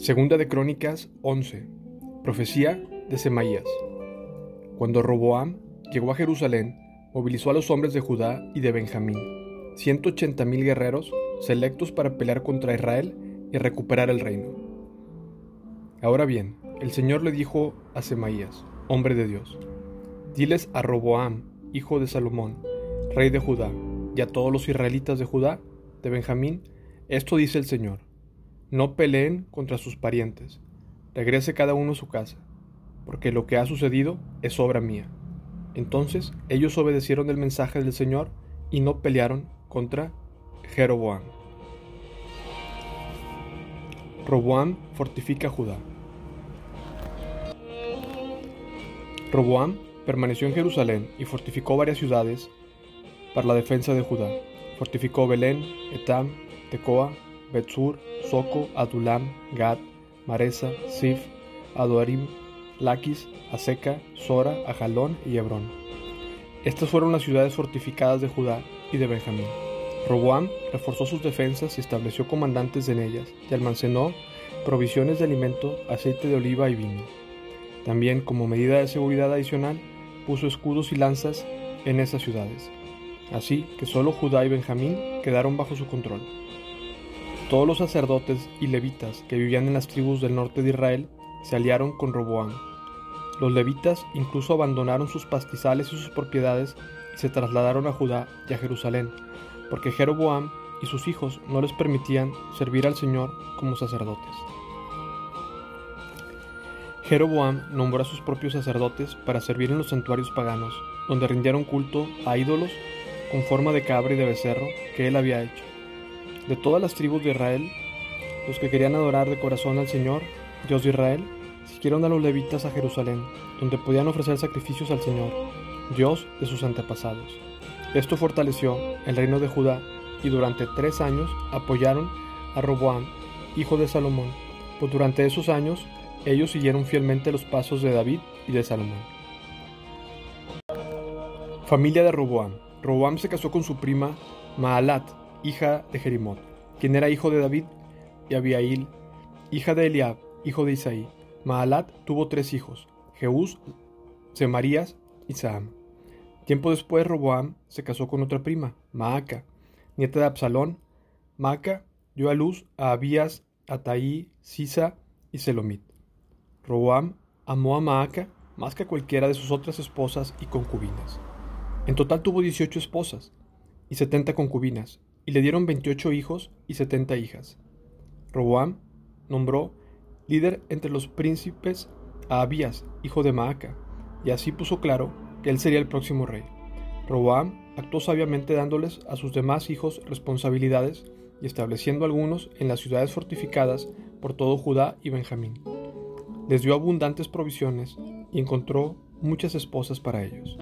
Segunda de Crónicas 11. Profecía de Semaías. Cuando Roboam llegó a Jerusalén, movilizó a los hombres de Judá y de Benjamín, 180 mil guerreros selectos para pelear contra Israel y recuperar el reino. Ahora bien, el Señor le dijo a Semaías, hombre de Dios, diles a Roboam, hijo de Salomón, rey de Judá, y a todos los israelitas de Judá, de Benjamín, esto dice el Señor no peleen contra sus parientes. Regrese cada uno a su casa, porque lo que ha sucedido es obra mía. Entonces ellos obedecieron el mensaje del Señor y no pelearon contra Jeroboam. Roboam fortifica Judá. Roboam permaneció en Jerusalén y fortificó varias ciudades para la defensa de Judá. Fortificó Belén, Etam, Tecoa, Betzur, Soco, Adulam, Gad, Maresa, Sif, Aduarim, Laquis, Aseca, Sora, Ajalón y Hebrón. Estas fueron las ciudades fortificadas de Judá y de Benjamín. Roboam reforzó sus defensas y estableció comandantes en ellas, y almacenó provisiones de alimento, aceite de oliva y vino. También, como medida de seguridad adicional, puso escudos y lanzas en esas ciudades. Así que solo Judá y Benjamín quedaron bajo su control. Todos los sacerdotes y levitas que vivían en las tribus del norte de Israel se aliaron con Roboam. Los levitas incluso abandonaron sus pastizales y sus propiedades y se trasladaron a Judá y a Jerusalén, porque Jeroboam y sus hijos no les permitían servir al Señor como sacerdotes. Jeroboam nombró a sus propios sacerdotes para servir en los santuarios paganos, donde rindieron culto a ídolos con forma de cabra y de becerro que él había hecho. De todas las tribus de Israel, los que querían adorar de corazón al Señor, Dios de Israel, siguieron a los levitas a Jerusalén, donde podían ofrecer sacrificios al Señor, Dios de sus antepasados. Esto fortaleció el reino de Judá y durante tres años apoyaron a Roboam, hijo de Salomón, pues durante esos años ellos siguieron fielmente los pasos de David y de Salomón. Familia de Roboam. Roboam se casó con su prima Maalat, hija de Jerimot, quien era hijo de David, y Abiail, hija de Eliab, hijo de Isaí. Maalat tuvo tres hijos, Jeús, Semarías y Saam. Tiempo después Roboam se casó con otra prima, Maaca, nieta de Absalón. Maaca dio a luz a Abías, Ataí, Sisa y Selomit. Roboam amó a Maaca más que a cualquiera de sus otras esposas y concubinas. En total tuvo 18 esposas y 70 concubinas, y le dieron 28 hijos y 70 hijas. Roboam nombró líder entre los príncipes a Abías, hijo de Maaca, y así puso claro que él sería el próximo rey. Roboam actuó sabiamente dándoles a sus demás hijos responsabilidades y estableciendo algunos en las ciudades fortificadas por todo Judá y Benjamín. Les dio abundantes provisiones y encontró muchas esposas para ellos.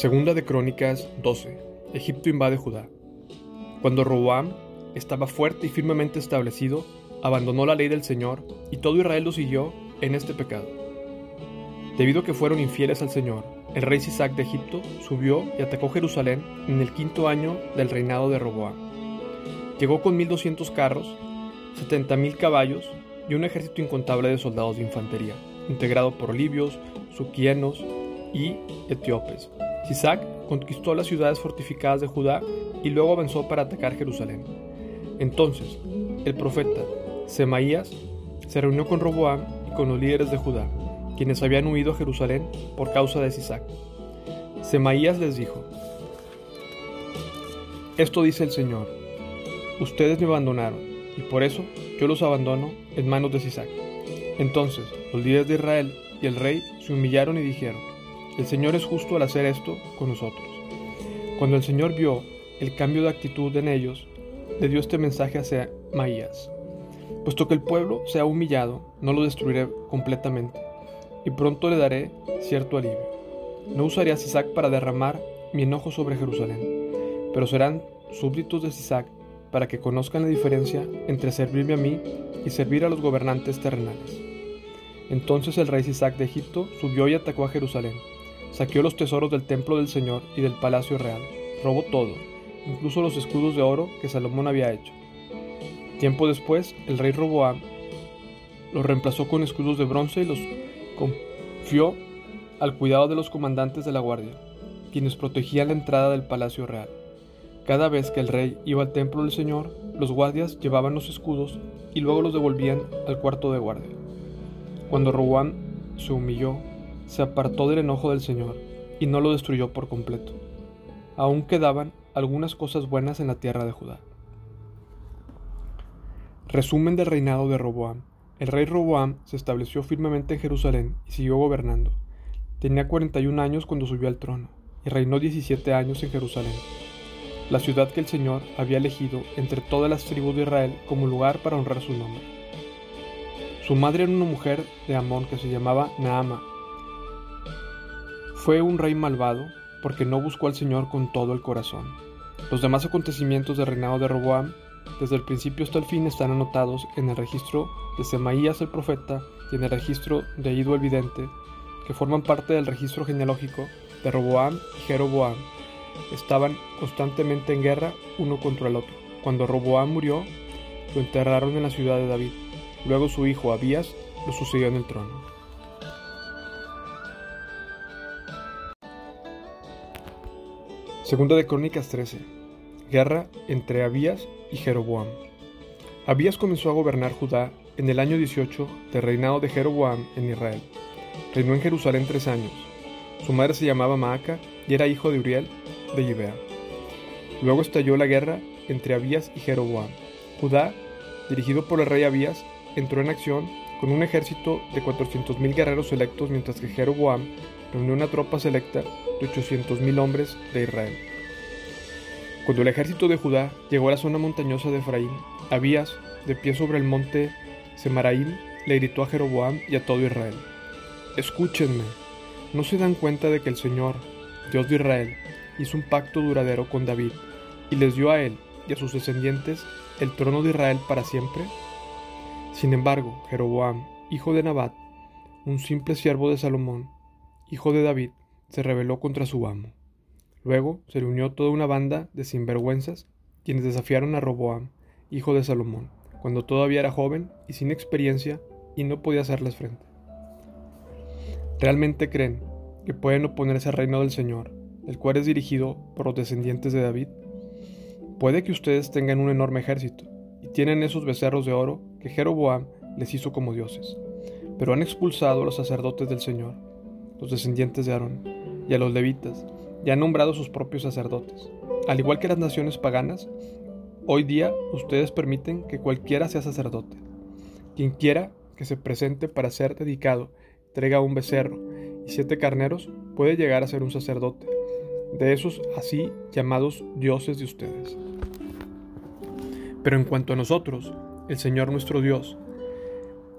Segunda de Crónicas 12. Egipto invade Judá. Cuando Roboam estaba fuerte y firmemente establecido, abandonó la ley del Señor y todo Israel lo siguió en este pecado. Debido a que fueron infieles al Señor, el rey Sisac de Egipto subió y atacó Jerusalén en el quinto año del reinado de Roboam. Llegó con 1200 carros, 70.000 caballos y un ejército incontable de soldados de infantería, integrado por libios, suquienos y etíopes, Sisac conquistó las ciudades fortificadas de Judá y luego avanzó para atacar Jerusalén. Entonces, el profeta Semaías se reunió con Roboam y con los líderes de Judá, quienes habían huido a Jerusalén por causa de Sisac. Semaías les dijo, Esto dice el Señor, ustedes me abandonaron, y por eso yo los abandono en manos de Sisac. Entonces los líderes de Israel y el rey se humillaron y dijeron, el Señor es justo al hacer esto con nosotros. Cuando el Señor vio el cambio de actitud en ellos, le dio este mensaje a Maías. Puesto que el pueblo se ha humillado, no lo destruiré completamente, y pronto le daré cierto alivio. No usaré a Sisac para derramar mi enojo sobre Jerusalén, pero serán súbditos de Sisac para que conozcan la diferencia entre servirme a mí y servir a los gobernantes terrenales. Entonces el rey Sisac de Egipto subió y atacó a Jerusalén saqueó los tesoros del templo del Señor y del palacio real, robó todo, incluso los escudos de oro que Salomón había hecho. Tiempo después, el rey Roboam los reemplazó con escudos de bronce y los confió al cuidado de los comandantes de la guardia, quienes protegían la entrada del palacio real. Cada vez que el rey iba al templo del Señor, los guardias llevaban los escudos y luego los devolvían al cuarto de guardia. Cuando Roboam se humilló, se apartó del enojo del Señor y no lo destruyó por completo. Aún quedaban algunas cosas buenas en la tierra de Judá. Resumen del reinado de Roboam. El rey Roboam se estableció firmemente en Jerusalén y siguió gobernando. Tenía 41 años cuando subió al trono y reinó 17 años en Jerusalén, la ciudad que el Señor había elegido entre todas las tribus de Israel como lugar para honrar su nombre. Su madre era una mujer de Amón que se llamaba Naama. Fue un rey malvado porque no buscó al Señor con todo el corazón. Los demás acontecimientos del reinado de Roboam, desde el principio hasta el fin, están anotados en el registro de Semaías el profeta y en el registro de Ido el vidente, que forman parte del registro genealógico de Roboam y Jeroboam. Estaban constantemente en guerra uno contra el otro. Cuando Roboam murió, lo enterraron en la ciudad de David. Luego su hijo Abías lo sucedió en el trono. Segunda de Crónicas 13. Guerra entre Abías y Jeroboam. Abías comenzó a gobernar Judá en el año 18 del reinado de Jeroboam en Israel. Reinó en Jerusalén tres años. Su madre se llamaba Maaca y era hijo de Uriel de Gibea. Luego estalló la guerra entre Abías y Jeroboam. Judá, dirigido por el rey Abías, entró en acción con un ejército de 400.000 guerreros selectos, mientras que Jeroboam reunió una tropa selecta de 800.000 hombres de Israel. Cuando el ejército de Judá llegó a la zona montañosa de Efraín, Abías, de pie sobre el monte Semaraín, le gritó a Jeroboam y a todo Israel: Escúchenme, ¿no se dan cuenta de que el Señor, Dios de Israel, hizo un pacto duradero con David y les dio a él y a sus descendientes el trono de Israel para siempre? Sin embargo, Jeroboam, hijo de Nabat, un simple siervo de Salomón, hijo de David, se rebeló contra su amo. Luego se reunió toda una banda de sinvergüenzas quienes desafiaron a Roboam, hijo de Salomón, cuando todavía era joven y sin experiencia y no podía hacerles frente. ¿Realmente creen que pueden oponerse al reino del Señor, el cual es dirigido por los descendientes de David? Puede que ustedes tengan un enorme ejército y tienen esos becerros de oro que Jeroboam les hizo como dioses, pero han expulsado a los sacerdotes del Señor, los descendientes de Aarón, y a los levitas, y han nombrado sus propios sacerdotes. Al igual que las naciones paganas, hoy día ustedes permiten que cualquiera sea sacerdote. Quien quiera que se presente para ser dedicado, traiga un becerro y siete carneros, puede llegar a ser un sacerdote, de esos así llamados dioses de ustedes. Pero en cuanto a nosotros, el Señor nuestro Dios,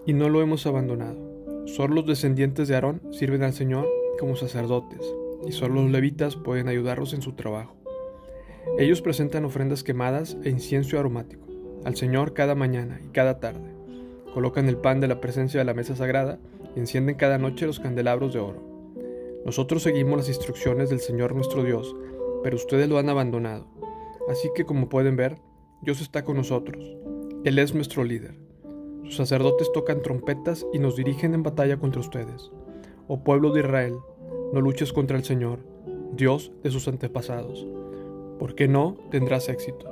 y no lo hemos abandonado. Solo los descendientes de Aarón sirven al Señor como sacerdotes, y solo los levitas pueden ayudarlos en su trabajo. Ellos presentan ofrendas quemadas e incienso aromático al Señor cada mañana y cada tarde. Colocan el pan de la presencia de la mesa sagrada y encienden cada noche los candelabros de oro. Nosotros seguimos las instrucciones del Señor nuestro Dios, pero ustedes lo han abandonado. Así que como pueden ver, Dios está con nosotros. Él es nuestro líder. Sus sacerdotes tocan trompetas y nos dirigen en batalla contra ustedes. Oh pueblo de Israel, no luches contra el Señor, Dios de sus antepasados, porque no tendrás éxito.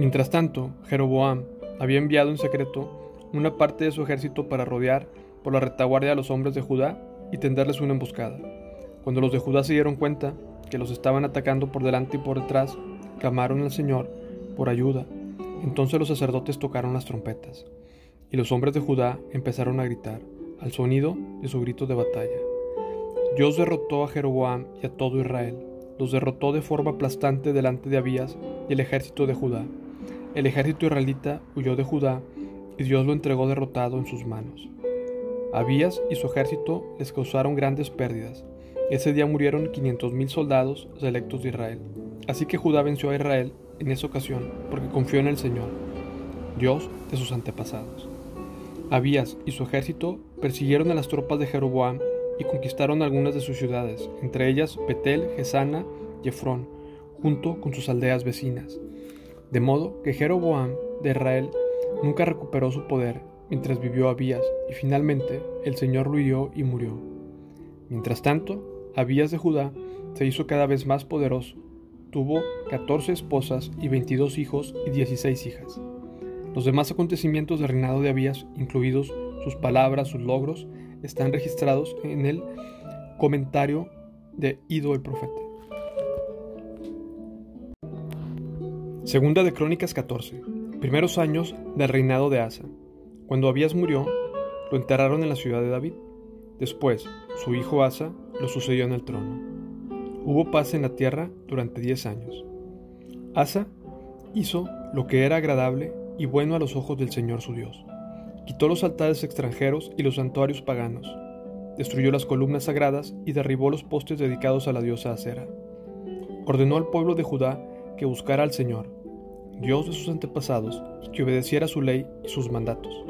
Mientras tanto, Jeroboam había enviado en secreto una parte de su ejército para rodear por la retaguardia a los hombres de Judá y tenderles una emboscada. Cuando los de Judá se dieron cuenta que los estaban atacando por delante y por detrás, clamaron al Señor por ayuda. Entonces los sacerdotes tocaron las trompetas, y los hombres de Judá empezaron a gritar al sonido de su grito de batalla. Dios derrotó a Jeroboam y a todo Israel. Los derrotó de forma aplastante delante de Abías y el ejército de Judá. El ejército israelita huyó de Judá y Dios lo entregó derrotado en sus manos. Abías y su ejército les causaron grandes pérdidas. Ese día murieron 500.000 soldados selectos de Israel. Así que Judá venció a Israel en esa ocasión porque confió en el Señor, Dios de sus antepasados. Abías y su ejército persiguieron a las tropas de Jeroboam y conquistaron algunas de sus ciudades, entre ellas Betel, Gesana y Efrón, junto con sus aldeas vecinas. De modo que Jeroboam de Israel nunca recuperó su poder mientras vivió Abías, y finalmente el Señor lo hirió y murió. Mientras tanto, Abías de Judá se hizo cada vez más poderoso. Tuvo 14 esposas y 22 hijos y 16 hijas. Los demás acontecimientos del reinado de Abías, incluidos sus palabras, sus logros, están registrados en el comentario de Ido el profeta. Segunda de Crónicas 14. Primeros años del reinado de Asa. Cuando Abías murió, lo enterraron en la ciudad de David. Después, su hijo Asa lo sucedió en el trono. Hubo paz en la tierra durante diez años. Asa hizo lo que era agradable y bueno a los ojos del Señor su Dios. Quitó los altares extranjeros y los santuarios paganos. Destruyó las columnas sagradas y derribó los postes dedicados a la diosa Acera. Ordenó al pueblo de Judá que buscara al Señor, Dios de sus antepasados, y que obedeciera su ley y sus mandatos.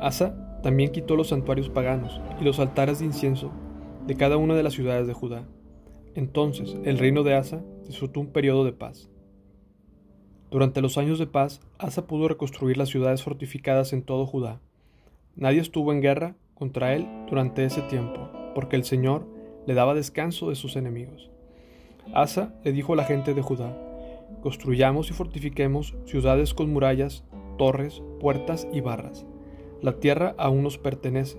Asa también quitó los santuarios paganos y los altares de incienso de cada una de las ciudades de Judá. Entonces el reino de Asa disfrutó un periodo de paz. Durante los años de paz, Asa pudo reconstruir las ciudades fortificadas en todo Judá. Nadie estuvo en guerra contra él durante ese tiempo, porque el Señor le daba descanso de sus enemigos. Asa le dijo a la gente de Judá, construyamos y fortifiquemos ciudades con murallas, torres, puertas y barras la tierra aún nos pertenece,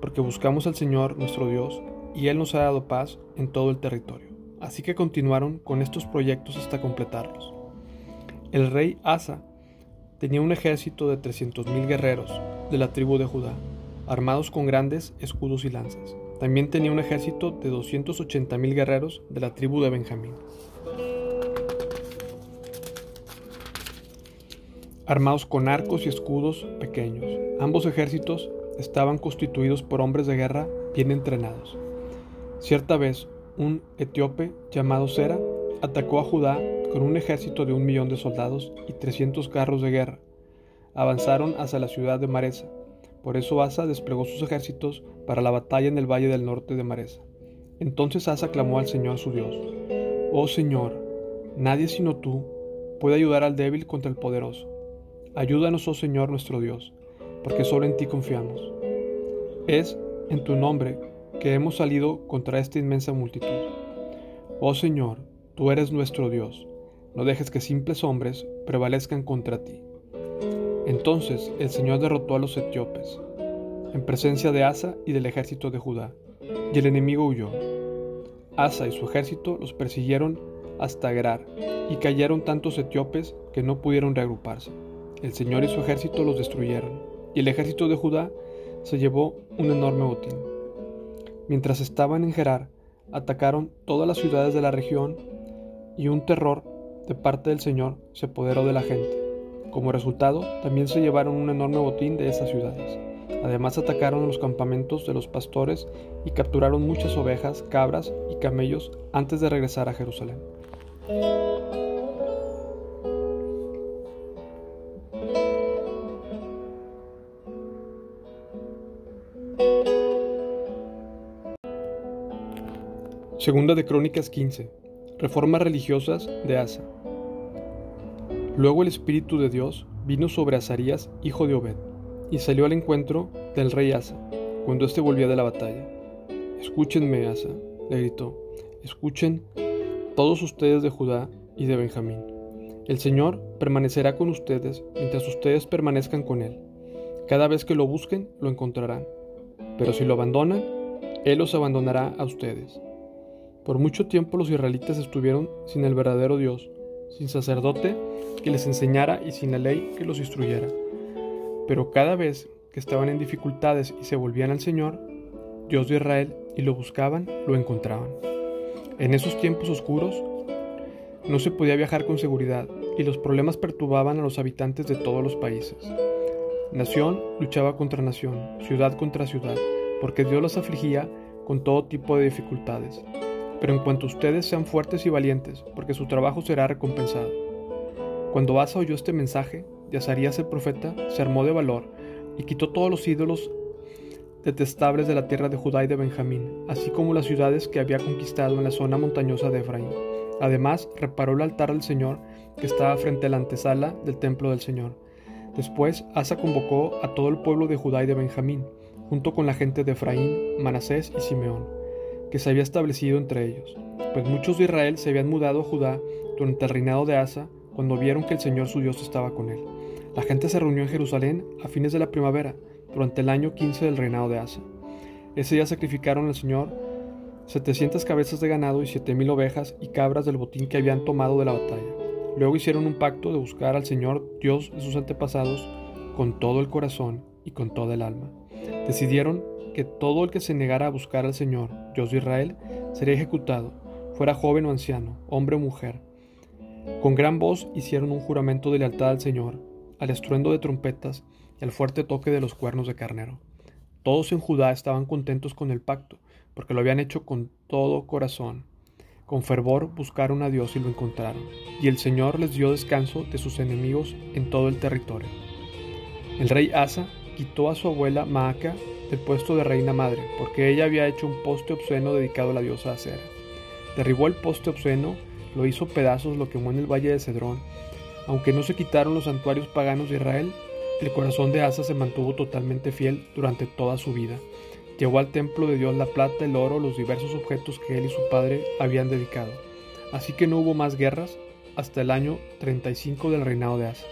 porque buscamos al Señor nuestro Dios y Él nos ha dado paz en todo el territorio. Así que continuaron con estos proyectos hasta completarlos. El rey Asa tenía un ejército de 300.000 guerreros de la tribu de Judá, armados con grandes escudos y lanzas. También tenía un ejército de 280.000 guerreros de la tribu de Benjamín. armados con arcos y escudos pequeños. Ambos ejércitos estaban constituidos por hombres de guerra bien entrenados. Cierta vez, un etíope llamado Sera atacó a Judá con un ejército de un millón de soldados y 300 carros de guerra. Avanzaron hacia la ciudad de Maresa. Por eso Asa desplegó sus ejércitos para la batalla en el valle del norte de Maresa. Entonces Asa clamó al Señor su Dios: Oh Señor, nadie sino tú puede ayudar al débil contra el poderoso. Ayúdanos, oh Señor nuestro Dios, porque solo en ti confiamos. Es en tu nombre que hemos salido contra esta inmensa multitud. Oh Señor, tú eres nuestro Dios, no dejes que simples hombres prevalezcan contra ti. Entonces el Señor derrotó a los etíopes, en presencia de Asa y del ejército de Judá, y el enemigo huyó. Asa y su ejército los persiguieron hasta Gerar, y cayeron tantos etíopes que no pudieron reagruparse. El Señor y su ejército los destruyeron, y el ejército de Judá se llevó un enorme botín. Mientras estaban en Gerar, atacaron todas las ciudades de la región y un terror de parte del Señor se apoderó de la gente. Como resultado, también se llevaron un enorme botín de esas ciudades. Además atacaron los campamentos de los pastores y capturaron muchas ovejas, cabras y camellos antes de regresar a Jerusalén. Segunda de Crónicas 15. Reformas religiosas de Asa. Luego el Espíritu de Dios vino sobre Azarías, hijo de Obed, y salió al encuentro del rey Asa, cuando éste volvía de la batalla. Escúchenme, Asa, le gritó, escuchen todos ustedes de Judá y de Benjamín. El Señor permanecerá con ustedes mientras ustedes permanezcan con Él. Cada vez que lo busquen, lo encontrarán. Pero si lo abandonan, Él los abandonará a ustedes. Por mucho tiempo los israelitas estuvieron sin el verdadero Dios, sin sacerdote que les enseñara y sin la ley que los instruyera. Pero cada vez que estaban en dificultades y se volvían al Señor, Dios de Israel, y lo buscaban, lo encontraban. En esos tiempos oscuros no se podía viajar con seguridad y los problemas perturbaban a los habitantes de todos los países. Nación luchaba contra nación, ciudad contra ciudad, porque Dios los afligía con todo tipo de dificultades pero en cuanto ustedes sean fuertes y valientes, porque su trabajo será recompensado. Cuando Asa oyó este mensaje de Azarías el profeta, se armó de valor y quitó todos los ídolos detestables de la tierra de Judá y de Benjamín, así como las ciudades que había conquistado en la zona montañosa de Efraín. Además, reparó el altar del Señor que estaba frente a la antesala del templo del Señor. Después, Asa convocó a todo el pueblo de Judá y de Benjamín, junto con la gente de Efraín, Manasés y Simeón, que se había establecido entre ellos, pues muchos de Israel se habían mudado a Judá durante el reinado de Asa, cuando vieron que el Señor su Dios estaba con él. La gente se reunió en Jerusalén a fines de la primavera, durante el año 15 del reinado de Asa. Ese día sacrificaron al Señor 700 cabezas de ganado y 7000 ovejas y cabras del botín que habían tomado de la batalla. Luego hicieron un pacto de buscar al Señor Dios de sus antepasados con todo el corazón y con toda el alma. Decidieron que todo el que se negara a buscar al Señor, Dios de Israel, sería ejecutado, fuera joven o anciano, hombre o mujer. Con gran voz hicieron un juramento de lealtad al Señor, al estruendo de trompetas y al fuerte toque de los cuernos de carnero. Todos en Judá estaban contentos con el pacto, porque lo habían hecho con todo corazón. Con fervor buscaron a Dios y lo encontraron, y el Señor les dio descanso de sus enemigos en todo el territorio. El rey Asa quitó a su abuela Maaca del puesto de reina madre, porque ella había hecho un poste obsceno dedicado a la diosa Acera. Derribó el poste obsceno, lo hizo pedazos, lo quemó en el valle de Cedrón. Aunque no se quitaron los santuarios paganos de Israel, el corazón de Asa se mantuvo totalmente fiel durante toda su vida Llevó al templo de Dios la plata, el oro, los diversos objetos que él y su padre habían dedicado. Así que no hubo más guerras hasta el año 35 del reinado de Asa.